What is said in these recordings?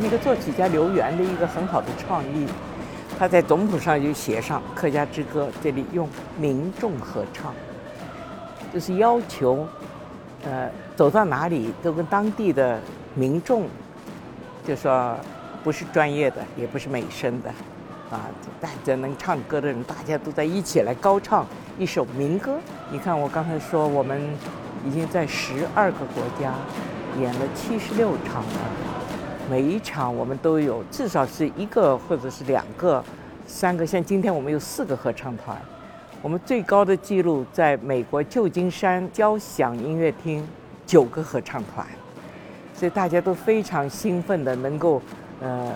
那个作曲家刘源的一个很好的创意。他在总谱上就写上《客家之歌》，这里用民众合唱，就是要求，呃，走到哪里都跟当地的民众，就说不是专业的，也不是美声的，啊，大家能唱歌的人，大家都在一起来高唱一首民歌。你看，我刚才说我们已经在十二个国家演了七十六场了。每一场我们都有至少是一个或者是两个、三个，像今天我们有四个合唱团。我们最高的记录在美国旧金山交响音乐厅九个合唱团，所以大家都非常兴奋的能够呃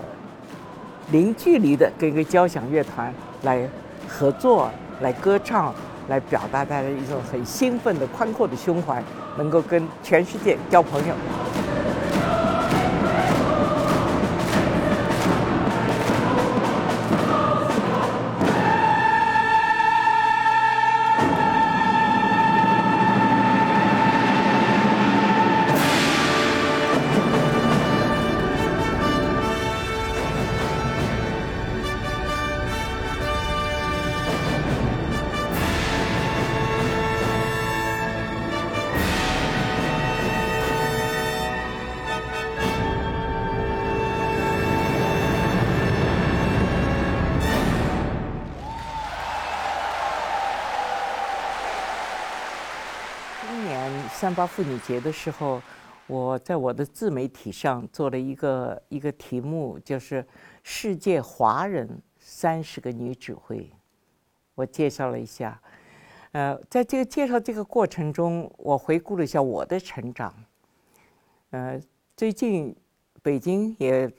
零距离的跟一个交响乐团来合作、来歌唱、来表达大家一种很兴奋的宽阔的胸怀，能够跟全世界交朋友。今年三八妇女节的时候，我在我的自媒体上做了一个一个题目，就是“世界华人三十个女指挥”。我介绍了一下，呃，在这个介绍这个过程中，我回顾了一下我的成长。呃，最近北京也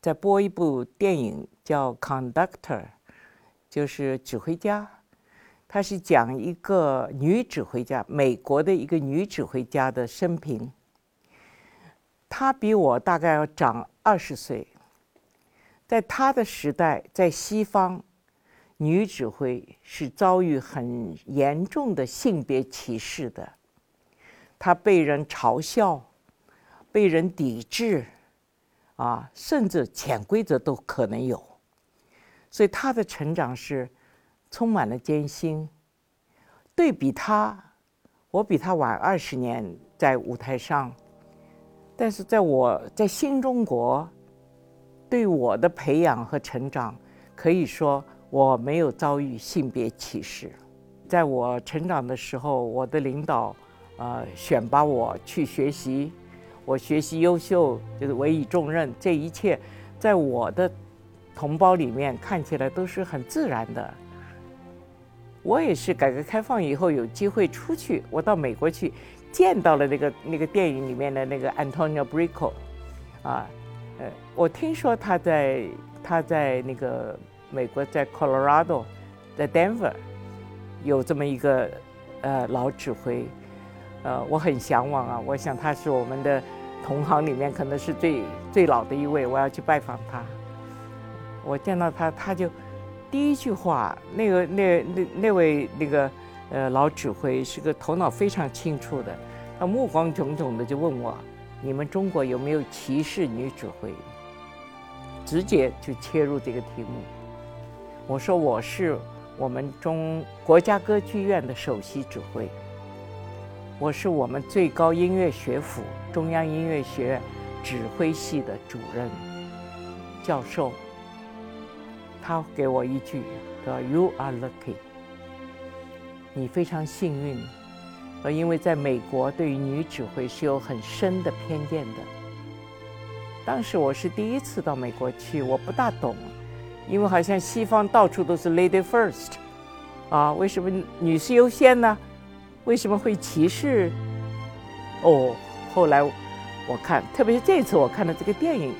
在播一部电影，叫《Conductor》，就是指挥家。他是讲一个女指挥家，美国的一个女指挥家的生平。她比我大概要长二十岁。在她的时代，在西方，女指挥是遭遇很严重的性别歧视的。她被人嘲笑，被人抵制，啊，甚至潜规则都可能有。所以她的成长是。充满了艰辛。对比他，我比他晚二十年在舞台上，但是在我在新中国，对我的培养和成长，可以说我没有遭遇性别歧视。在我成长的时候，我的领导，呃，选拔我去学习，我学习优秀就是委以重任，这一切在我的同胞里面看起来都是很自然的。我也是改革开放以后有机会出去，我到美国去，见到了那个那个电影里面的那个 Antonio Brico，啊，呃，我听说他在他在那个美国在 Colorado，在 Denver，有这么一个呃老指挥，呃，我很向往啊，我想他是我们的同行里面可能是最最老的一位，我要去拜访他。我见到他，他就。第一句话，那个那那那位那个呃老指挥是个头脑非常清楚的，他目光炯炯的就问我：“你们中国有没有歧视女指挥？”直接就切入这个题目。我说：“我是我们中国家歌剧院的首席指挥，我是我们最高音乐学府中央音乐学院指挥系的主任教授。”他给我一句，说 “You are lucky”，你非常幸运，呃，因为在美国对于女指挥是有很深的偏见的。当时我是第一次到美国去，我不大懂，因为好像西方到处都是 “lady first”，啊，为什么女士优先呢？为什么会歧视？哦，后来我看，特别是这次我看的这个电影，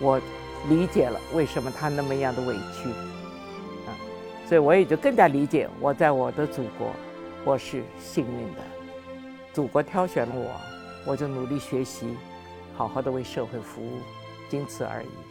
我。理解了为什么他那么样的委屈，啊，所以我也就更加理解我在我的祖国，我是幸运的，祖国挑选了我，我就努力学习，好好的为社会服务，仅此而已。